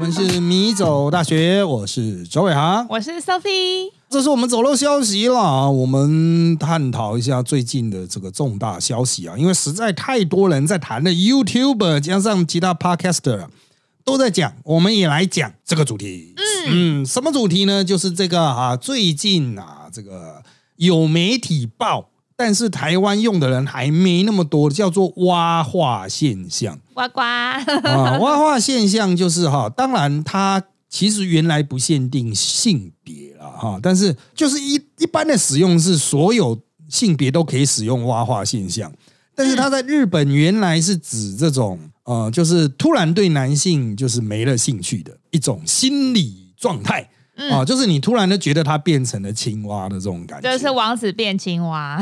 们是米走大学，我是周伟航，我是 Sophie。这是我们走漏消息了，我们探讨一下最近的这个重大消息啊，因为实在太多人在谈的，YouTube 加上其他 Podcaster 都在讲，我们也来讲这个主题。嗯，什么主题呢？就是这个啊，最近啊，这个有媒体报。但是台湾用的人还没那么多，叫做蛙化现象。呱呱啊，蛙化现象就是哈，当然它其实原来不限定性别了哈，但是就是一一般的使用是所有性别都可以使用蛙化现象。但是它在日本原来是指这种呃，就是突然对男性就是没了兴趣的一种心理状态。啊，就是你突然就觉得他变成了青蛙的这种感觉，就是王子变青蛙，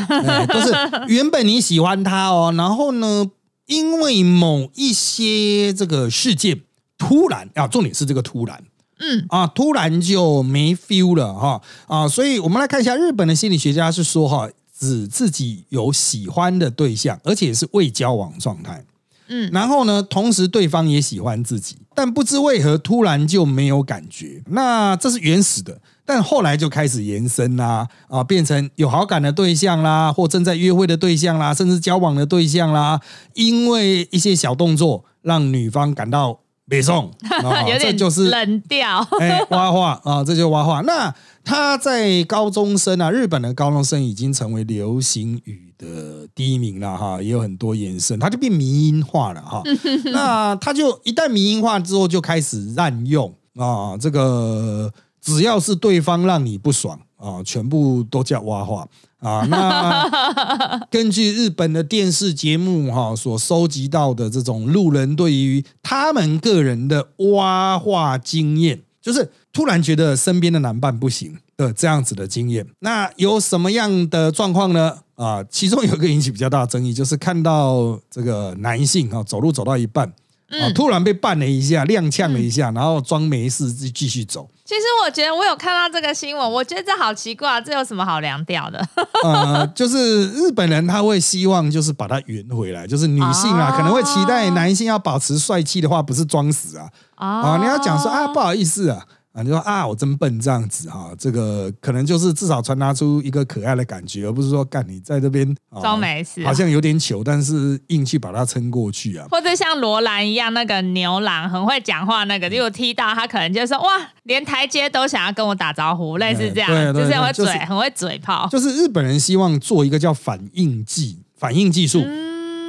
就是原本你喜欢他哦，然后呢，因为某一些这个事件，突然啊，重点是这个突然，嗯。啊，突然就没 feel 了哈。啊，所以我们来看一下日本的心理学家是说哈，指自己有喜欢的对象，而且是未交往状态。嗯，然后呢？同时对方也喜欢自己，但不知为何突然就没有感觉。那这是原始的，但后来就开始延伸啦，啊，变成有好感的对象啦，或正在约会的对象啦，甚至交往的对象啦。因为一些小动作让女方感到别送，有点就是冷掉。哎，挖话啊，这就挖话。那他在高中生啊，日本的高中生已经成为流行语。的第一名了哈，也有很多延伸，它就变迷音化了哈。那它就一旦迷音化之后，就开始滥用啊。这个只要是对方让你不爽啊，全部都叫挖话啊。那 根据日本的电视节目哈所收集到的这种路人对于他们个人的挖话经验，就是突然觉得身边的男伴不行的这样子的经验。那有什么样的状况呢？啊，其中有一个引起比较大的争议，就是看到这个男性啊走路走到一半，啊突然被绊了一下，踉跄了一下，然后装没事继继续走。其实我觉得我有看到这个新闻，我觉得这好奇怪，这有什么好凉掉的？呃，就是日本人他会希望就是把它圆回来，就是女性啊可能会期待男性要保持帅气的话，不是装死啊啊，你要讲说啊不好意思啊。你说啊，我真笨这样子哈，这个可能就是至少传达出一个可爱的感觉，而不是说干你在这边装没事，好像有点糗，但是硬去把它撑过去啊。或者像罗兰一样，那个牛郎很会讲话，那个如果踢到他，可能就说哇，连台阶都想要跟我打招呼，类似这样，就是会嘴很会嘴炮。就是日本人希望做一个叫反应技，反应技术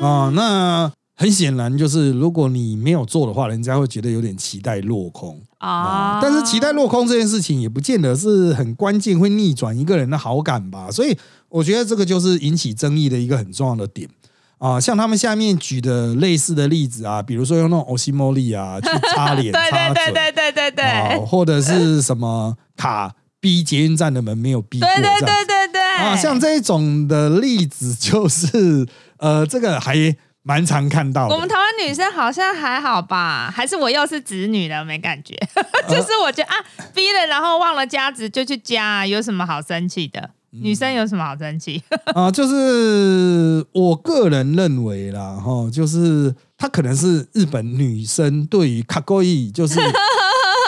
啊，那。很显然，就是如果你没有做的话，人家会觉得有点期待落空啊。但是期待落空这件事情也不见得是很关键，会逆转一个人的好感吧。所以我觉得这个就是引起争议的一个很重要的点啊。像他们下面举的类似的例子啊，比如说用那种欧西莫利啊 去擦脸、擦嘴，对对对对对对，或者是什么卡逼捷运站的门没有逼过，对对对对对啊，像这种的例子就是呃，这个还。蛮常看到，我们台湾女生好像还好吧？还是我又是子女了，没感觉？就是我觉得啊，逼了然后忘了加值就去加，有什么好生气的？女生有什么好生气？啊，就是我个人认为啦，哈，就是她可能是日本女生对于卡哥伊，就是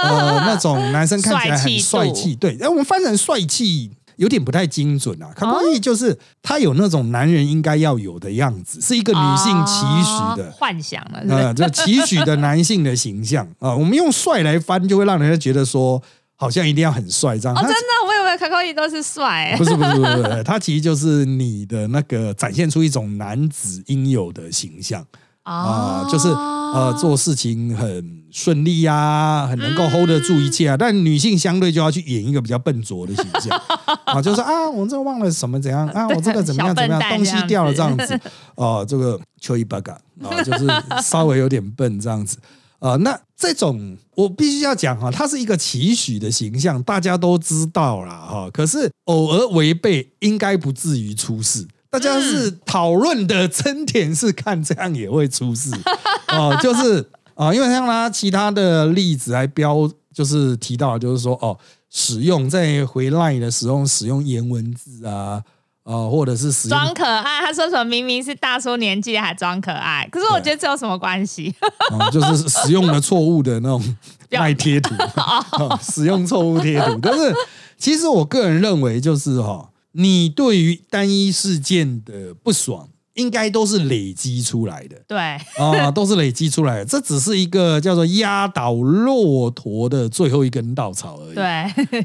呃 那种男生看起来很帅气，对，哎，我们翻成帅气。有点不太精准啊，卡过意就是他有那种男人应该要有的样子，是一个女性期许的幻想了，呃，这期许的男性的形象啊，我们用帅来翻，就会让人家觉得说好像一定要很帅这样。哦，真的，我以为卡卡伊都是帅，不是不是不是，他其实就是你的那个展现出一种男子应有的形象啊，就是呃做事情很。顺利呀，很能够 hold 得住一切啊。但女性相对就要去演一个比较笨拙的形象 啊，就是啊，我这个忘了什么怎样啊，我这个怎么样怎么样，东西掉了这样子哦，这个秋一 bug 啊，就是稍微有点笨这样子啊。那这种我必须要讲哈，它是一个期许的形象，大家都知道啦哈。可是偶尔违背，应该不至于出事。大家是讨论的真点是看这样也会出事 哦，就是。啊，因为像他其他的例子还标，就是提到，就是说哦，使用在回来的时候使用颜文字啊，啊，或者是使用装可爱，他说什么明明是大叔年纪还装可爱，可是我觉得这有什么关系？啊，就是使用了错误的那种 表卖贴图，啊 使用错误贴图。但是其实我个人认为，就是哈，你对于单一事件的不爽，应该都是累积出来的。对，啊，都是累积出来的，这只是一个叫做压倒骆驼的最后一根稻草而已。对，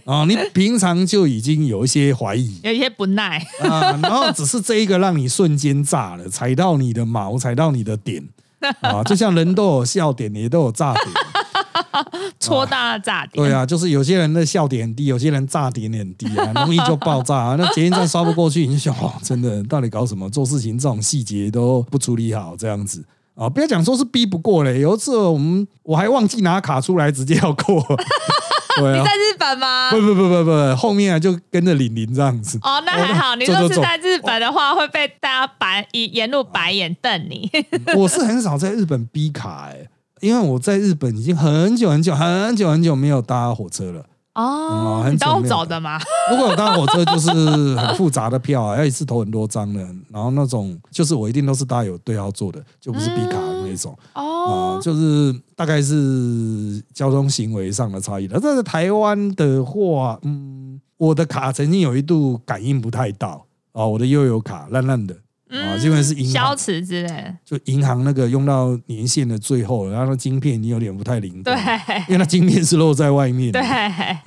啊，你平常就已经有一些怀疑有一些不耐，啊，然后只是这一个让你瞬间炸了，踩到你的毛，踩到你的点啊，就像人都有笑点，也都有炸点。戳到了炸点。对啊，就是有些人的笑点很低，有些人炸点很低啊，容易就爆炸啊。那捷运站刷不过去，你就想，哦，真的到底搞什么？做事情这种细节都不处理好，这样子啊，不要讲说是逼不过嘞。有一次我们我还忘记拿卡出来，直接要过。对啊你在，日本吗不？不不不不，后面啊就跟着玲玲这样子。哦，那还好。你若是在日本的话，会被大家白以沿路白眼瞪你。我是很少在日本逼卡哎、因为我在日本已经很久很久很久很久没有搭火车了。哦嗯，很你都久没有走的吗？如果有搭火车，就是很复杂的票啊，要一次投很多张的，然后那种就是我一定都是搭有对号坐的，就不是逼卡的那种啊、哦，就是大概是交通行为上的差异了。但是台湾的话，嗯，我的卡曾经有一度感应不太到啊、我的悠游卡烂烂的啊，基本是银消行磁之类。的。就银行那个用到年限的最后了，然后那晶片你有点不太灵对，因为那晶片是露在外面的。对，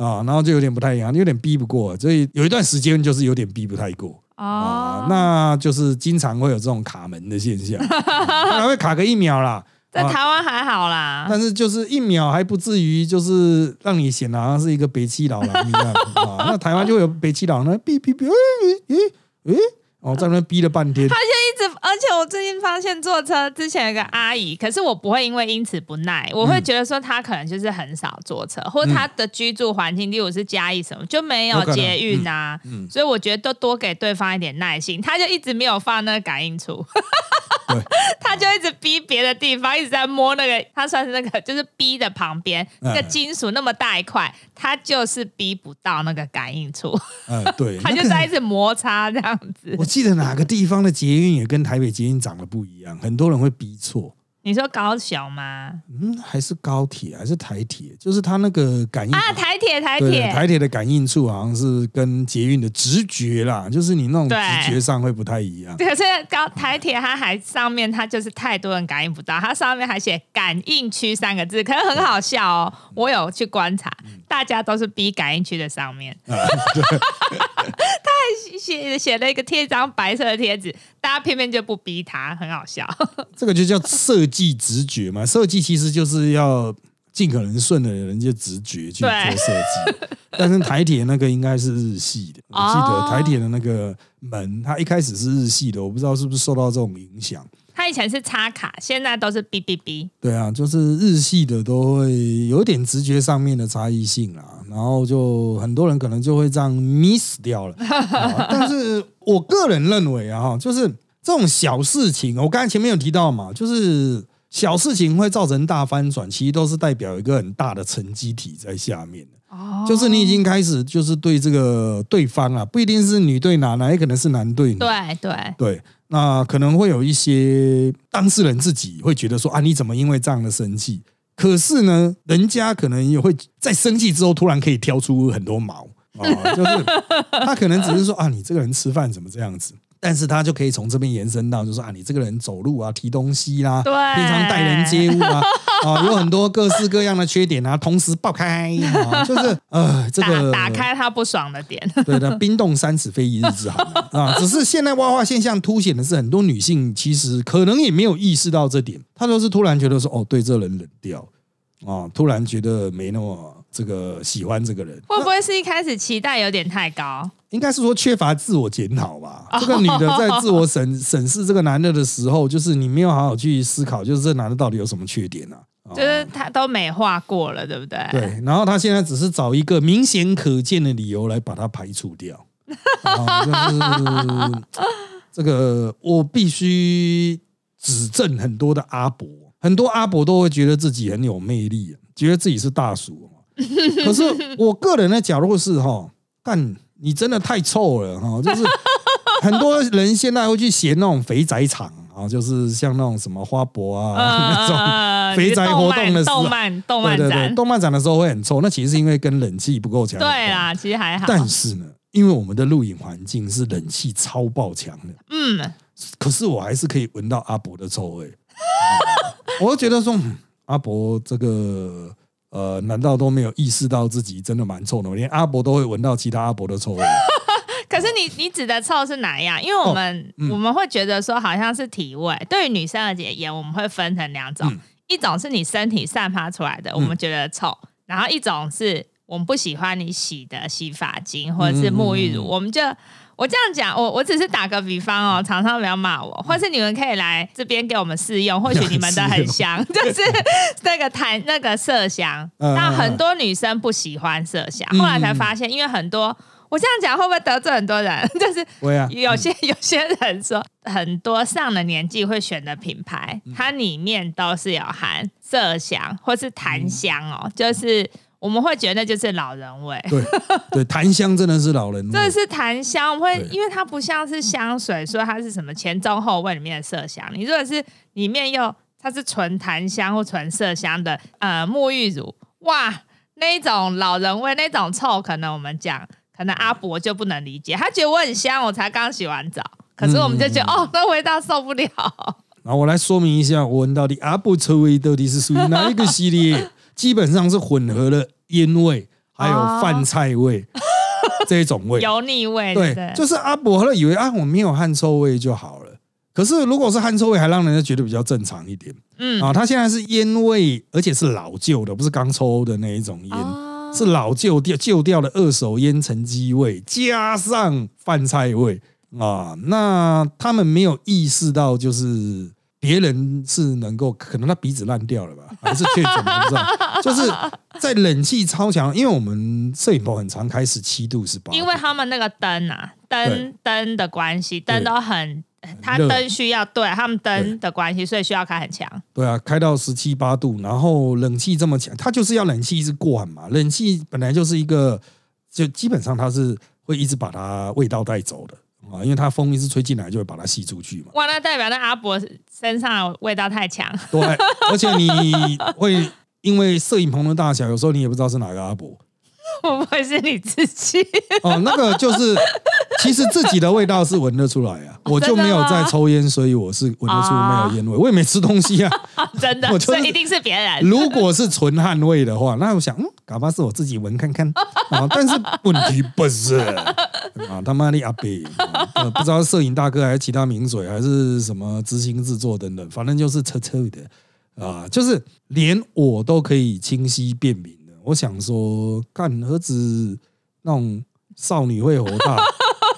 啊，然后就有点不太一样，有点逼不过，所以有一段时间就是有点逼不太过。啊哦，，那就是经常会有这种卡门的现象，还 会卡个一秒啦。在啊。台湾还好啦。但是就是一秒还不至于，就是让你显得好像是一个北七老狼一样。啊。那台湾就会有北七老狼，那哔哔哔，诶诶诶，哦，在那边逼了半天。他，就一直，而且我最近发现坐车之前有个阿姨，可是我不会因为因此不耐，我嗯会觉得说她可能就是很少坐车，或者她的居住环境，例如是嘉义什么就没有捷运啊，嗯嗯。所以我觉得都多给对方一点耐心。他就一直没有放那个感应处，对，他就一直逼别的地方，一直在摸那个，他算是那个就是逼的旁边那个嗯金属那么大一块，他就是逼不到那个感应处，嗯，对，他就那个在一直摩擦这样子。我记得哪个地方的捷运也跟台北捷运长得不一样，很多人会逼错。你说高小吗？嗯，还是高铁还是台铁？就是它那个感应啊，台铁台铁，台铁的感应处好像是跟捷运的直觉啦，就是你那种直觉上会不太一样。可是高台铁它还上面它就是太多人感应不到，它上面还写感应区三个字，可是很好笑哦。我有去观察，大家都是逼感应区的上面，写写了一个贴一张白色的贴纸，大家偏偏就不逼他，很好笑。这个就叫设计直觉嘛。设计其实就是要尽可能顺着人家直觉去做对设计。但是台铁那个应该是日系的，我记哦得台铁的那个门，它一开始是日系的，我不知道是不是受到这种影响。他以前是插卡，现在都是哔哔哔。对啊，就是日系的都会有点直觉上面的差异性啊，然后就很多人可能就会这样 miss 掉了。啊但是我个人认为啊，哈，就是这种小事情，我刚才前面有提到嘛，就是小事情会造成大翻转，其实都是代表一个很大的沉积体在下面的。哦就是你已经开始就是对这个对方啊，不一定是女对男啊，也可能是男对女。对对，对，那可能会有一些当事人自己会觉得说啊，你怎么因为这样的生气？可是呢，人家可能也会在生气之后突然可以挑出很多毛啊，就是他可能只是说啊，你这个人吃饭怎么这样子？但是他就可以从这边延伸到，就说啊，你这个人走路啊、提东西啦、对平常待人接物啊，啊，有很多各式各样的缺点啊，同时爆开啊，就是 呃，这个打打开他不爽的点。对的，冰冻三尺非一日之寒啊！只是现在蛙化现象凸显的是，很多女性其实可能也没有意识到这点，她都是突然觉得说，哦，对这人冷掉啊，突然觉得没那么这个喜欢这个人，会不会是一开始期待有点太高？应该是说缺乏自我检讨吧。这个女的在自我审审视这个男的的时候，就是你没有好好去思考，就是这男的到底有什么缺点啊？啊就是他都美化过了，对不对？对，然后他现在只是找一个明显可见的理由来把它排除掉。啊，就是这个，我必须指正很多的阿伯，很多阿伯都会觉得自己很有魅力，觉得自己是大叔。可是我个人的角度是哈，干你真的太臭了哈，就是很多人现在会去嫌那种肥宅场啊，就是像那种什么花博啊、那种。呃肥宅活动的时候动漫动对对对，漫展，动漫展的时候会很臭，那其实是因为跟冷气不够强。对。啦，其实还好。但是呢，因为我们的录影环境是冷气超爆强的，嗯，可是我还是可以闻到阿伯的臭味。我就觉得说，嗯阿伯这个呃，难道都没有意识到自己真的蛮臭的吗？连阿伯都会闻到其他阿伯的臭味。可是你你指的臭是哪样？因为我们、嗯我们会觉得说好像是体味，对于女生而言，我们会分成两种，嗯一种是你身体散发出来的，我们觉得臭，然后一种是我们不喜欢你洗的洗发精或者是沐浴乳，我们就。我这样讲，我我只是打个比方哦，厂商不要骂我，或是你们可以来这边给我们试用，或许你们的很香，就是那个檀 那个麝香。嗯那嗯。很多女生不喜欢麝香，嗯后来才发现，因为很多我这样讲会不会得罪很多人？就是有些有些人说，很多上了年纪会选的品牌，嗯。它里面都是有含麝香或是檀香嗯哦，就是我们会觉得就是老人味。对 对，檀香真的是老人味。这是檀香，会因为它不像是香水，说它是什么前中后味里面的麝香。你如果是里面又它是纯檀香或纯麝香的呃沐浴乳，哇，那一种老人味那种臭，可能我们讲，可能阿伯就不能理解，他觉得我很香，我才刚洗完澡，可是我们就觉得、嗯哦，那味道受不了。然后我来说明一下，我闻到的阿伯臭味到底是属于哪一个系列？基本上是混合了烟味还有饭菜味、这种味。油腻味，对？就是阿伯后来以为啊，我没有汗臭味就好了。可是如果是汗臭味，还让人家觉得比较正常一点嗯，啊。它现在是烟味，而且是老旧的，不是刚抽的那一种烟。哦是老旧掉旧掉的二手烟沉积味，加上饭菜味啊，那他们没有意识到，就是别人是能够，可能他鼻子烂掉了吧，还是确诊了，不知道。就是在冷气超强，因为我们摄影棚很常开十七度、十八，因为他们那个灯啊，灯灯的关系，灯都很，它灯需要对他们灯的关系，所以需要开很强。对啊，开到十七八度，然后冷气这么强，它就是要冷气一直灌嘛。冷气本来就是一个，就基本上它是会一直把它味道带走的啊，因为它风一直吹进来，就会把它吸出去嘛。哇，那代表那阿伯身上的味道太强。对，而且你会因为摄影棚的大小，有时候你也不知道是哪个阿伯会不会是你自己？哦。那个就是，其实自己的味道是闻得出来啊，我就没有在抽烟，所以我是闻得出没有烟味，我也没吃东西啊。真的 我，就是所以一定是别人。如果是纯汗味的话，那我想，嗯，搞不好是我自己闻看看啊。但是问题不是啊，他妈的阿北、不知道摄影大哥还是其他名嘴，还是什么执行制作等等，反正就是臭臭的啊，就是连我都可以清晰辨明的。我想说，干何止那种少女会火大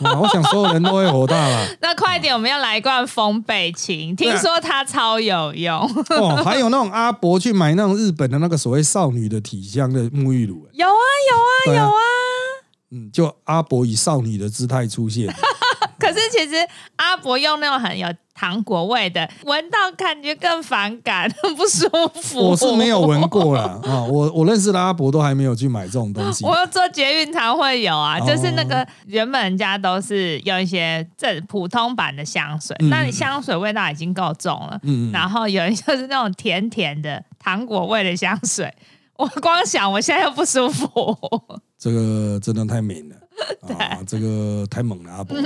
啊，我想所有人都会火大啦。那快点，我们要来一罐风贝清，听说它超有用。哦，还有那种阿伯去买那种日本的那个所谓少女的体香的沐浴乳、有啊有啊有啊！嗯，就阿伯以少女的姿态出现，可是其实阿伯用那种很有糖果味的，闻到感觉更反感，很 不舒服。我是没有闻。过啦。啊，我我认识的阿伯都还没有去买这种东西。我做捷运常会有啊，哦就是那个原本人家都是用一些正普通版的香水，嗯那你香水味道已经够重了，嗯嗯然后有一就是那种甜甜的糖果味的香水，我光想我现在又不舒服。这个真的太美了啊！这个太猛了，阿伯。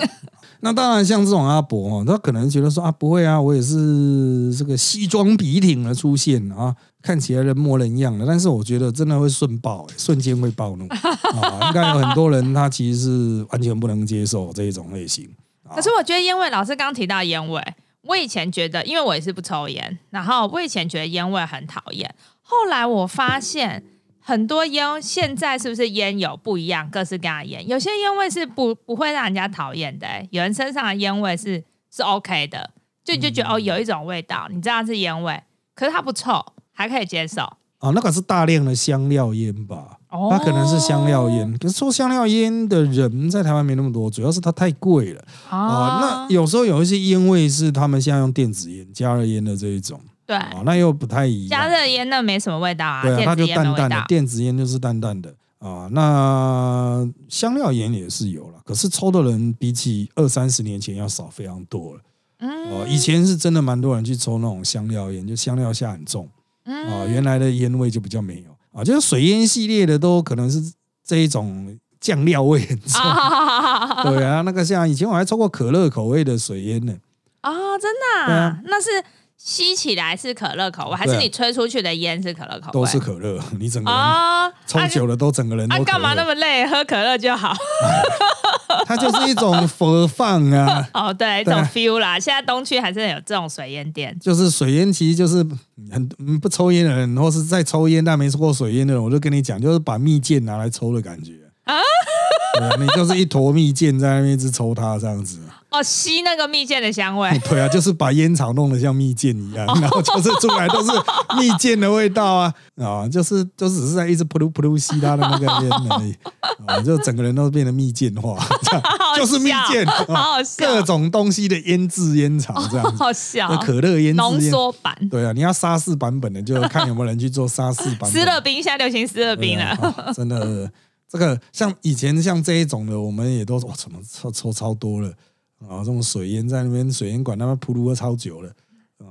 那当然，像这种阿伯哦，他可能觉得说啊，不会啊，我也是这个西装笔挺的出现啊，看起来人模人样的。但是我觉得真的会瞬爆、欸，瞬间会暴怒 啊！应该有很多人他其实是完全不能接受这一种类型。可是我觉得烟味，老师刚刚提到烟味，我以前觉得，因为我也是不抽烟，然后我以前觉得烟味很讨厌，后来我发现很多烟现在是不是烟有不一样，各式各样的烟，有些烟味是不不会让人家讨厌的、欸有人身上的烟味是是 OK 的，就你就觉得、哦有一种味道，你知道是烟味，可是它不臭，还可以接受。啊，那个是大量的香料烟吧？哦它可能是香料烟，可是做香料烟的人在台湾没那么多，主要是它太贵了啊。哦那有时候有一些烟味是他们现在用电子烟、加热烟的这一种对啊，那又不太一样。加热烟那没什么味道啊，对啊，它就淡淡的，。电子烟就是淡淡的啊，那香料烟也是有了，可是抽的人比起二三十年前要少非常多了。嗯哦，以前是真的蛮多人去抽那种香料烟，就香料下很重嗯啊，原来的烟味就比较没有啊，就是水烟系列的都可能是这一种酱料味很重。啊对啊，那个像以前我还抽过可乐口味的水烟呢，啊，真的、对啊那是吸起来是可乐口味，还是你吹出去的烟是可乐口味？都是可乐，你整个人啊，抽久了都整个人都可乐。啊干嘛那么累？喝可乐就好。它就是一种佛放啊，哦，对，一对种 feel 啦。现在东区还是有这种水烟店。就是水烟，其实就是很嗯不抽烟的人，或是在抽烟但没抽过水烟的人，我就跟你讲，就是把蜜饯拿来抽的感觉啊。对啊，你就是一坨蜜饯在那边一直抽它这样子。哦，吸那个蜜饯的香味。对啊，就是把烟草弄得像蜜饯一样，然后就是出来都是蜜饯的味道啊啊，就是就只是在一直噗噜噗噜吸它的那个烟而已啊，就整个人都变得蜜饯化，这样就是蜜饯，好好笑各种东西的腌制烟草这样子，好笑，可乐腌浓。缩版。对啊，你要沙士版本的，就看有没有人去做沙士版本。斯乐冰现在流行斯乐冰了。啊真的，这个像以前像这一种的，我们也都哇，怎么抽抽超多了啊？这种水烟在那边水烟管那边铺噜了超久了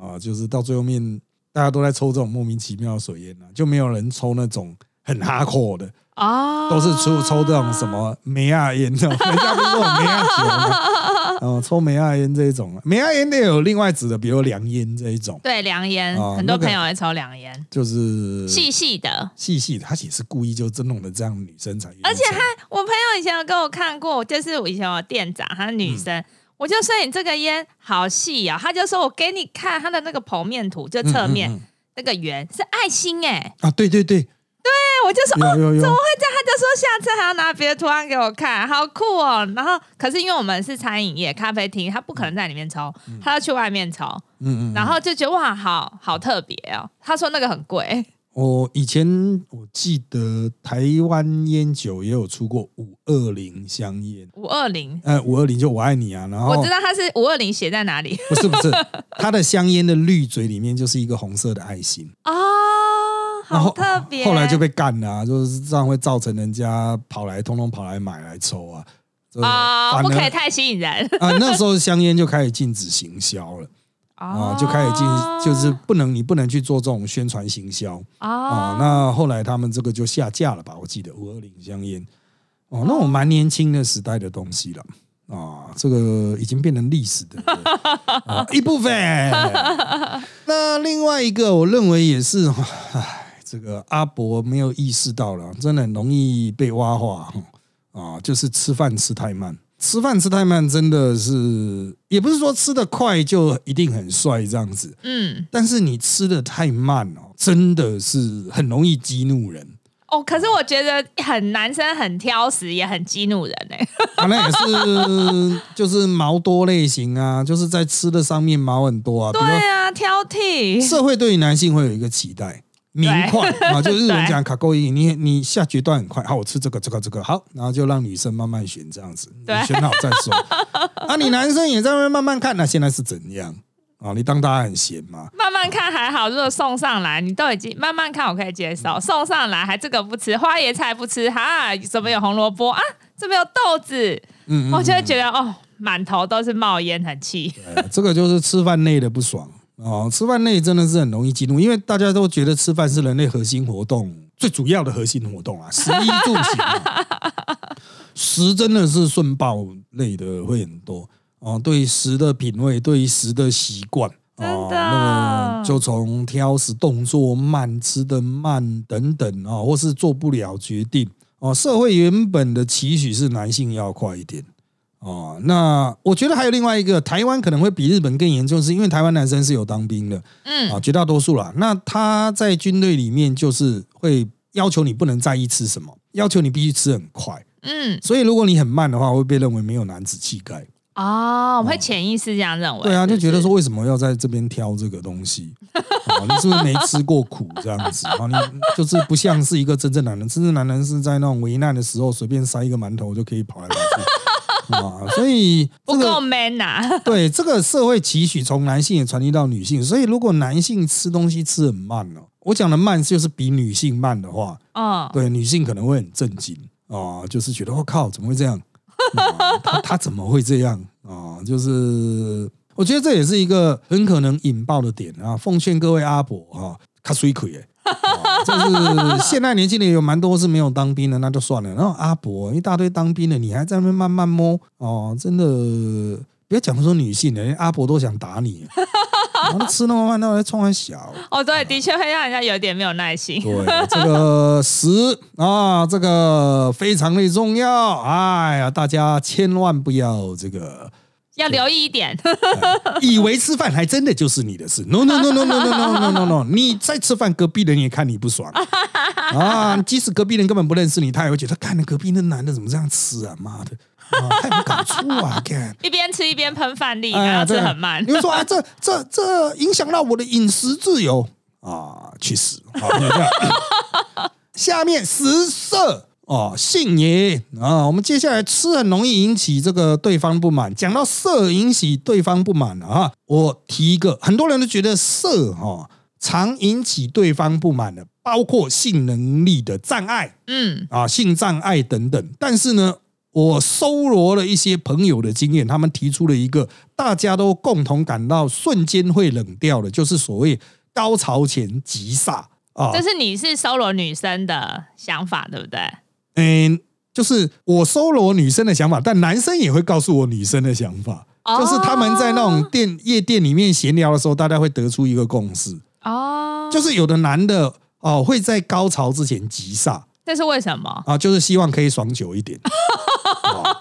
啊，就是到最后面大家都在抽这种莫名其妙的水烟啊，就没有人抽那种很哈口的，啊，都是抽抽这种什么梅亚烟这种，人家不是说梅亚酒吗？哦，抽梅亚烟这一种，梅亚烟也有另外指的，比如凉烟这一种，对凉烟，哦很多朋友会抽凉烟，就是细细的。细细的，他也是故意就真弄的这样女生才而且还，我朋友以前有跟我看过，就是我以前有店长，她是女生，嗯我就说你这个烟好细啊、他就说我给你看他的那个剖面图，就侧面、嗯嗯嗯。那个圆是爱心哎、啊，对对对，对，我就说哦，怎么会这样？他就说下次还要拿别的图案给我看，好酷哦。然后可是因为我们是餐饮业咖啡厅，他不可能在里面抽，他要去外面抽，嗯嗯，然后就觉得哇，好好特别哦。他说那个很贵，我以前我记得台湾烟酒也有出过五二零香烟，五二零，呃，五二零就我爱你啊，然后我知道它是五二零写在哪里。不是不是，它的香烟的滤嘴里面就是一个红色的爱心，哦，好特别。后来就被干了、啊，就是这样会造成人家跑来通通跑来买来抽啊，啊、不可以太吸引人。啊，那时候香烟就开始禁止行销了啊，就开始进，就是不能你不能去做这种宣传行销。啊啊，那后来他们这个就下架了吧？我记得五二零香烟，哦，那我蛮年轻的时代的东西了啊，这个已经变成历史的、啊一部分。那另外一个，我认为也是，唉，这个阿伯没有意识到了，真的很容易被挖化啊，就是吃饭吃太慢。吃饭吃太慢，真的是也不是说吃的快就一定很帅这样子，嗯，但是你吃的太慢哦，真的是很容易激怒人。哦，可是我觉得很男生很挑食，也很激怒人哎、啊，那也是就是毛多类型啊，就是在吃的上面毛很多啊。对啊，挑剔。社会对于男性会有一个期待，明快啊，就日文讲卡勾一，你你下决断很快，好，我吃这个这个这个好，然后就让女生慢慢选这样子，你对选好再说。啊，你男生也在那边慢慢看，那现在是怎样啊？你当大家很闲吗？慢慢看还好，如果送上来，你都已经慢慢看，我可以接受。送上来还这个不吃，花椰菜不吃，哈，怎么有红萝卜啊？这边有豆子，嗯我就会觉得哦，满头都是冒烟，很气。对，这个就是吃饭累的不爽哦。吃饭累真的是很容易激怒，因为大家都觉得吃饭是人类核心活动最主要的核心活动啊，食衣住行、啊。食真的是顺暴类的会很多哦，对于食的品味，对于食的习惯。真哦，那个就从挑食、动作慢、吃的慢等等啊、哦，或是做不了决定哦。社会原本的期许是男性要快一点哦。那我觉得还有另外一个，台湾可能会比日本更严重，是因为台湾男生是有当兵的嗯啊，绝大多数啦。那他在军队里面就是会要求你不能在意吃什么，要求你必须吃很快。嗯，所以如果你很慢的话，会被认为没有男子气概。哦，我们会潜意识这样认为。对啊，就觉得是说为什么要在这边挑这个东西？哦，你是不是没吃过苦这样子？哦，你就是不像是一个真正男人，真正男人是在那种危难的时候随便塞一个馒头就可以跑来跑去啊。所以不够这个 man 呐、对这个社会期许从男性也传递到女性，所以如果男性吃东西吃很慢哦，我讲的慢就是比女性慢的话，嗯，对女性可能会很震惊啊，就是觉得我、靠，怎么会这样？啊他他怎么会这样啊？就是我觉得这也是一个很可能引爆的点啊！奉劝各位阿伯哈，卡水亏哎。啊就是现在年轻人有蛮多是没有当兵的，那就算了。然后阿伯一大堆当兵的，你还在那边慢慢摸哦，真的不要讲说女性的，连阿伯都想打你。然 后吃那么慢，那来冲很小。哦，对，的确会让人家有点没有耐心。对，这个食啊，这个非常的重要。哎呀，大家千万不要这个要留意一点，以为吃饭还真的就是你的事。No no no no no no no no no no，你在吃饭，隔壁人也看你不爽啊。即使隔壁人根本不认识你，他也会觉得，看那隔壁那男的怎么这样吃啊？妈的！啊，太不搞错啊！看，一边吃一边喷饭粒，然后吃很慢你。们说啊，这这这影响到我的饮食自由啊，去死！好，就这样。下面食色哦，性也啊，我们接下来吃很容易引起这个对方不满。讲到色引起对方不满了啊，我提一个，很多人都觉得色哈、常引起对方不满的，包括性能力的障碍。嗯，啊，性障碍等等。但是呢，我搜罗了一些朋友的经验，他们提出了一个大家都共同感到瞬间会冷掉的，就是所谓高潮前急煞啊这。是你是搜罗女生的想法，对不对？嗯，就是我搜罗女生的想法，但男生也会告诉我女生的想法。哦就是他们在那种店夜店里面闲聊的时候，大家会得出一个共识，哦，就是有的男的哦会在高潮之前急煞这是为什么？啊，就是希望可以爽久一点。哦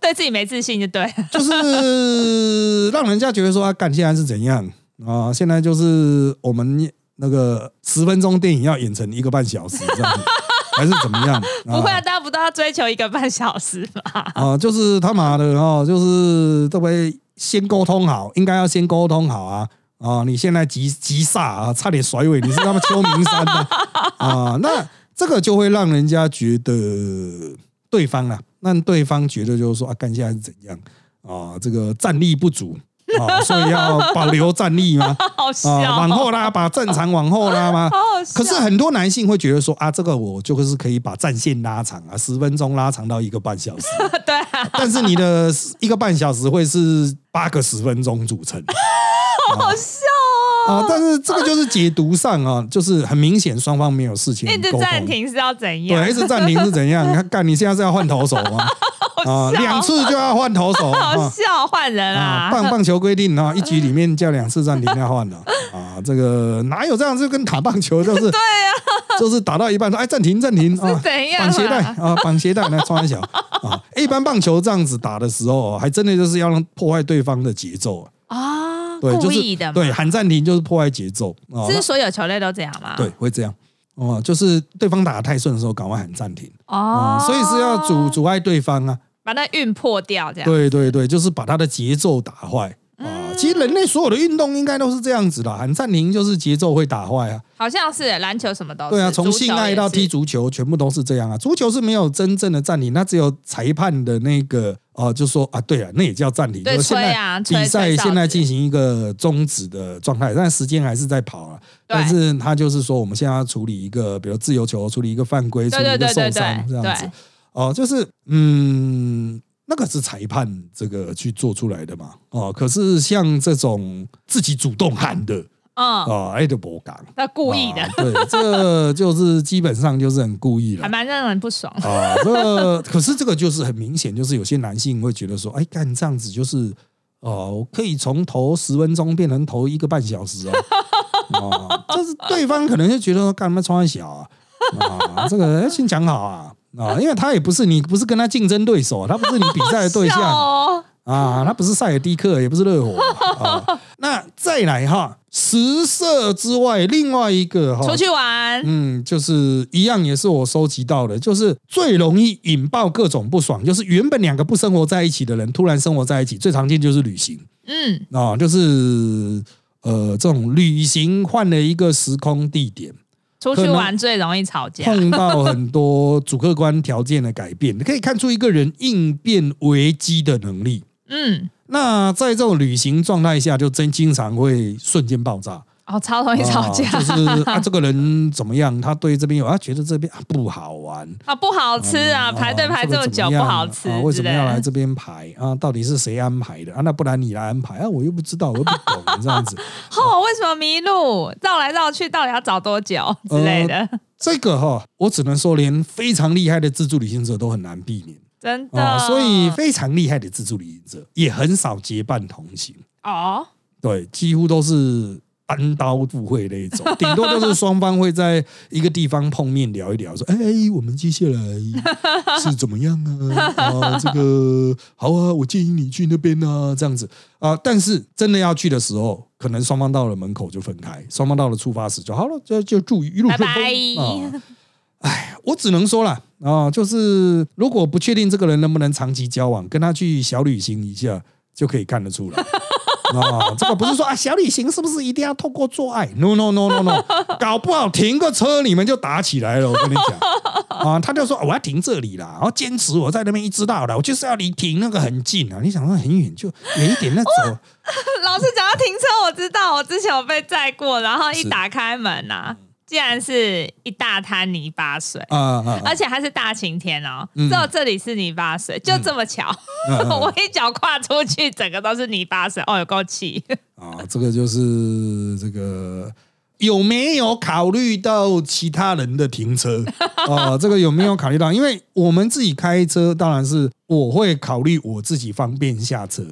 对自己没自信就对。就是让人家觉得说啊，干现在是怎样啊？现在就是我们那个十分钟电影要演成一个半小时这样子，还是怎么样？不会啊，啊大家不都要追求一个半小时吗？啊，就是他妈的哦，就是对不对？先沟通好，应该要先沟通好啊啊！你现在急急煞啊，差点甩尾，你是他妈秋名山的 啊？那这个就会让人家觉得对方啊，让对方觉得就是说啊，干现在是怎样啊？这个战力不足啊，所以要保留战力吗？好笑往后拉，把正常往后拉吗？好 好笑。可是很多男性会觉得说啊，这个我就是可以把战线拉长啊，十分钟拉长到一个半小时，对啊，但是你的一个半小时会是八个十分钟组成好笑哦。啊，但是这个就是解读上啊，就是很明显双方没有事情一直暂停是要怎样？对，一直暂停是怎样？你看，干，你现在是要换投手吗？啊，笑两次就要换投手 啊！好笑，换人啊，啊！棒棒球规定啊，一局里面叫两次暂停要换的啊，这个哪有这样？就跟打棒球就是 对啊，就是打到一半说哎暂停暂停啊，绑鞋带啊，绑鞋带来穿一小啊。一般棒球这样子打的时候，还真的就是要让破坏对方的节奏啊，故意的嘛，对，喊暂停就是破坏节奏啊，是所有球类都这样吗？那对，会这样。哦，就是对方打得太顺的时候，赶快喊暂停哦啊，，所以是要阻阻碍对方啊。把那运破掉，这样对对对，就是把它的节奏打坏嗯啊。其实人类所有的运动应该都是这样子的，喊暂停就是节奏会打坏啊。好像是篮球什么都是对啊，从性爱到踢足球，全部都是这样啊。足球是没有真正的暂停，那只有裁判的那个哦、就说啊，对啊，那也叫暂停。对现在啊比赛现在进行一个终止的状态，但时间还是在跑啊。对但是他就是说，我们现在要处理一个，比如自由球，处理一个犯规，处理一个受对对对对伤这样子对。哦，就是嗯，那个是裁判这个去做出来的嘛。哦，可是像这种自己主动喊的嗯，啊，哎都不敢。他故意的啊，对，这就是基本上就是很故意了还。蛮让人不爽。啊，这个可是这个就是很明显，就是有些男性会觉得说，哎，干这样子就是，哦，我可以从头十分钟变成头一个半小时哦，啊，就是对方可能就觉得说，干嘛穿小啊，啊，这个先讲好啊，啊，因为他也不是你不是跟他竞争对手，他不是你比赛的对 笑象哦，啊，他不是塞尔蒂克，也不是热火啊。那再来哈，食色之外，另外一个哈，出去玩，嗯，就是一样，也是我收集到的，就是最容易引爆各种不爽，就是原本两个不生活在一起的人突然生活在一起，最常见就是旅行。嗯，啊，就是呃这种旅行换了一个时空地点，出去玩最容易吵架。碰到很多主客观条件的改变，你可以看出一个人应变危机的能力。嗯，那在这种旅行状态下，就真经常会瞬间爆炸。哦，超容易吵架，啊就是啊，这个人怎么样？他对这边有啊，觉得这边啊不好玩，啊，不好吃啊，排队排这么久不好吃啊，为什么。要来这边排啊？到底是谁安排的啊？那不然你来安排啊？我又不知道，我又不懂这样子。哦，为什么迷路？绕来绕去，到底要找多久之类的？这个哈，我只能说，连非常厉害的自助旅行者都很难避免真的、啊，所以非常厉害的自助旅行者也很少结伴同行，哦，对，几乎都是单刀赴会那一种，顶多就是双方会在一个地方碰面聊一聊，说，哎，我们接下来 是怎么样啊？啊，这个好啊，我建议你去那边啊，这样子啊。但是真的要去的时候，可能双方到了门口就分开，双方到了出发时就好了，就就祝一路顺风拜拜啊。哎，我只能说了啊，就是如果不确定这个人能不能长期交往，跟他去小旅行一下就可以看得出来。啊，这个不是说啊，小旅行是不是一定要透过做爱？No No No No No，搞不好停个车你们就打起来了。我跟你讲啊，他就说、我要停这里啦，然后坚持我在那边一知道了，我就是要离停那个很近啊。你想说很远就远一点，那 走老师讲到停车，我知道，我之前有被载过，然后一打开门呐、竟然是一大滩泥巴水。啊啊而且还是大晴天哦，嗯只有这里是泥巴水，就这么巧，我一脚跨出去，整个都是泥巴水，哦，有够气！啊！这个就是这个有没有考虑到其他人的停车 啊？这个有没有考虑到？因为我们自己开车，当然是我会考虑我自己方便下车。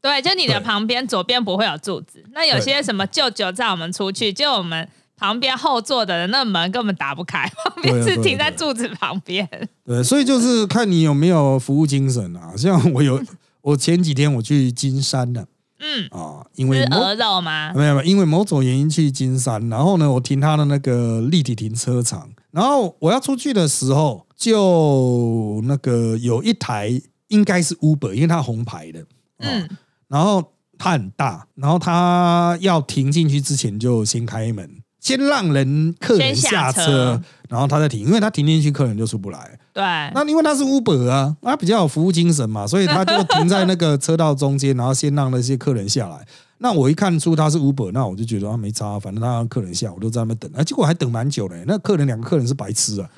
对，就你的旁边左边不会有柱子，那有些什么舅舅载我们出去，就我们旁边后座的人那门根本打不开，旁边是停在柱子旁边。对，所以就是看你有没有服务精神啊。像我有，我前几天我去金山了嗯，啊，因为是鹅肉吗？没有没有，因为某种原因去金山，然后呢，我停他的那个立体停车场，然后我要出去的时候，就那个有一台应该是 Uber，因为它红牌的，嗯，嗯，然后它很大，然后它要停进去之前就先开门，先让人客人先下下车，然后他再停，因为他停进去客人就出不来。对，那因为他是 Uber 啊，他比较有服务精神嘛，所以他就停在那个车道中间，然后先让那些客人下来。那我一看出他是 Uber，那我就觉得他没差，反正他让客人下，我就在那边等。啊，结果还等蛮久的、那客人两个客人是白痴啊！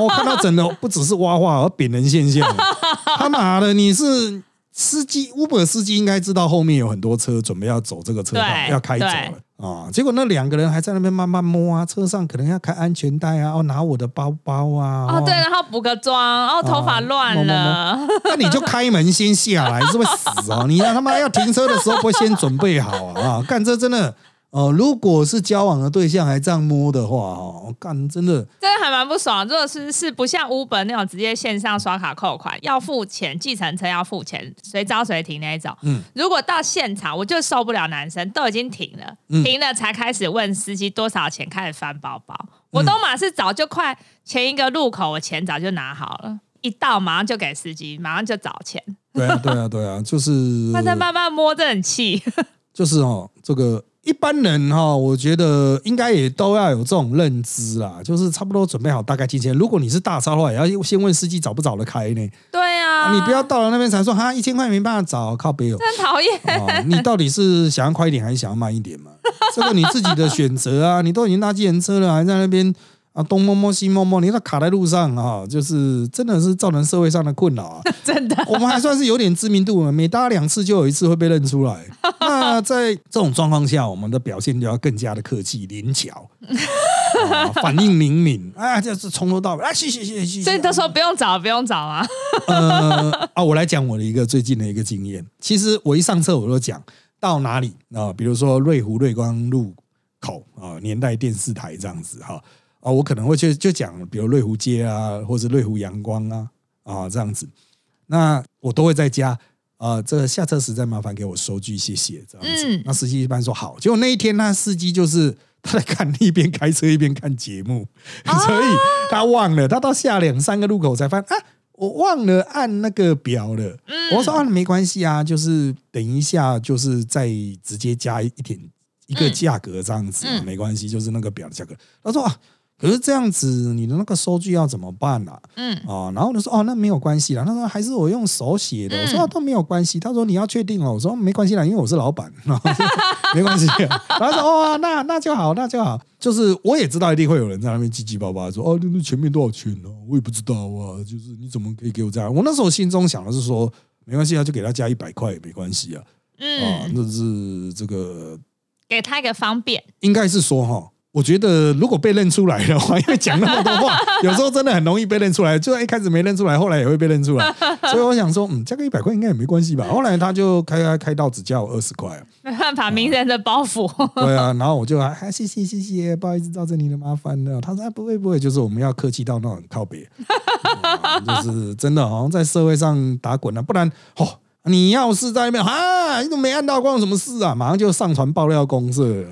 我看到整的不只是挖话，而扁人现象。他妈的，你是司机，Uber 司机应该知道后面有很多车准备要走这个车道，要开走了啊。结果那两个人还在那边慢慢摸啊，车上可能要开安全带啊，哦拿我的包包啊。哦对，然后补个妆，哦头发乱了，那你就开门先下来，是会死哦！你他妈要停车的时候不会先准备好啊？啊，干这真的哦！如果是交往的对象还这样摸的话哦，干真的真的还蛮不爽。如果是是不像 Uber 那种直接线上刷卡扣款，要付钱，计程车要付钱，随招随停那一种。嗯如果到现场，我就受不了男生都已经停了，嗯停了才开始问司机多少钱，开始翻包包。我都马是早就快前一个路口，我钱早就拿好了，一到马上就给司机，马上就找钱，对啊，对啊，对啊，就是 他在慢慢摸，这很气。就是哦，这个一般人哈、我觉得应该也都要有这种认知啦，就是差不多准备好大概金钱。如果你是大超的话，也要先问司机找不找得开呢。对啊，啊、你不要到了那边才说哈一千块没办法找，靠北哦。真讨厌。哦，你到底是想要快一点还是想要慢一点嘛？这个你自己的选择啊！你都已经搭计程车了，还在那边啊东摸摸西摸摸，你那卡在路上啊，就是真的是造成社会上的困扰啊！真的，我们还算是有点知名度嘛，每搭两次就有一次会被认出来。那在这种状况下，我们的表现就要更加的客气灵巧，啊反应灵敏啊，就是从头到尾啊，谢谢谢谢。所以都说不用找，不用找啊。呃啊，我来讲我的一个最近的一个经验。其实我一上车我就讲到哪里啊，比如说瑞湖瑞光路口啊，年代电视台这样子哈啊，我可能会去就讲，比如瑞湖街啊，或者瑞湖阳光啊啊这样子。那我都会在家啊，这个下车时再麻烦给我收据，谢谢这样子。嗯那司机一般说好，结果那一天那司机就是。他在看一边开车一边看节目，所以他忘了，他到下两三个路口才发现啊，我忘了按那个表了。嗯我说啊，没关系啊，就是等一下，就是再直接加一点一个嗯价格这样子、啊，嗯没关系，就是那个表的价格。他说啊，可是这样子你的那个收据要怎么办啊？嗯，啊，然后我就说哦，那没有关系啦。他说还是我用手写的。我说、都没有关系。他说你要确定哦。我说没关系啦，因为我是老板，然后就没关系。然后他说哦，那那就好，那就好。就是我也知道一定会有人在那边叽叽巴巴说哦，那那前面多少钱呢、我也不知道啊。就是你怎么可以给我这样？我那时候心中想的是说没关系啊，就给他加一百块也没关系啊。嗯啊，嗯，那是这个给他一个方便。应该是说哈，我觉得如果被认出来的话，因为讲那么多话，有时候真的很容易被认出来。就算一开始没认出来，后来也会被认出来。所以我想说，嗯，加个一百块应该也没关系吧。后来他就开开开到只加我二十块啊，没办法，名人的包袱。对啊，然后我就还、啊、谢谢谢谢，不好意思造成你的麻烦了。他说、啊、不会不会，就是我们要客气到那种靠北，啊 就是真的好像在社会上打滚了、不然哦。你要是在那边啊，你怎么没按到关我什么事啊？马上就上传爆料公社了。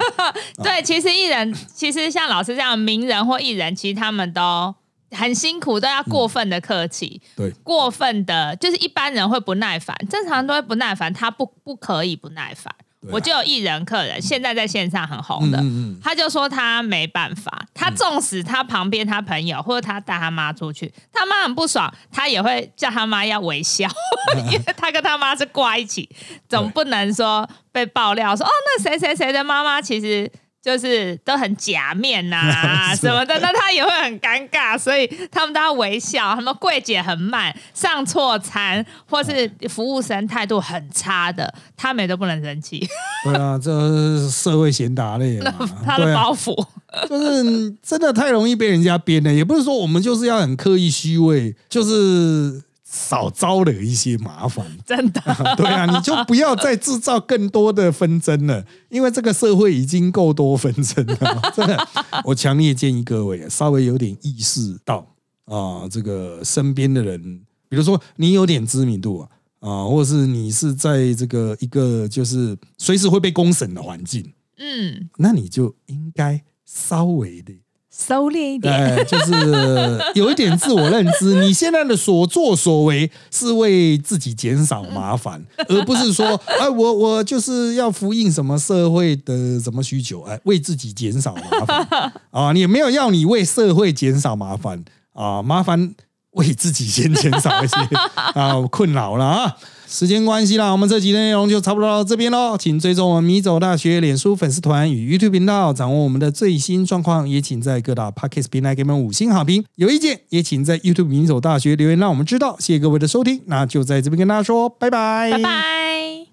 对，其实艺人，其实像老师这样名人或艺人，其实他们都很辛苦，都要过分的客气，对，过分的，就是一般人会不耐烦，正常人都会不耐烦，他不不可以不耐烦。啊。我就有艺人客人，现在在线上很红的，嗯嗯嗯。他就说他没办法，他纵使他旁边他朋友或者他带他妈出去，他妈很不爽，他也会叫他妈要微笑，因为他跟他妈是挂一起，总不能说被爆料说哦，那谁谁谁的妈妈其实。就是都很假面呐、是什么的，那他也会很尴尬，所以他们都要微笑。他们柜姐很慢，上错餐，或是服务生态度很差的，他们也都不能生气，对啊，这社会贤达类嘛，他的包袱。就是真的太容易被人家编了。也不是说我们就是要很刻意虚伪，就是少招惹一些麻烦。真的，对啊，你就不要再制造更多的纷争了，因为这个社会已经够多纷争了。真的，我强烈建议各位稍微有点意识到啊，这个身边的人，比如说你有点知名度啊。啊，或者是你是在这个一个就是随时会被公审的环境，嗯，那你就应该稍微的，收敛一点。哎，就是有一点自我认知。你现在的所作所为是为自己减少麻烦，而不是说，哎，我我就是要呼应什么社会的什么需求，哎，为自己减少麻烦 啊。你也没有要你为社会减少麻烦啊，麻烦为自己先减少一些啊困扰了啊。时间关系啦，我们这集的内容就差不多到这边喽。请追踪我们米走大学脸书粉丝团与 YouTube 频道，掌握我们的最新状况。也请在各大 Podcast 平台给我们五星好评。有意见也请在 YouTube 米走大学留言，让我们知道。谢谢各位的收听，那就在这边跟大家说拜拜，拜拜。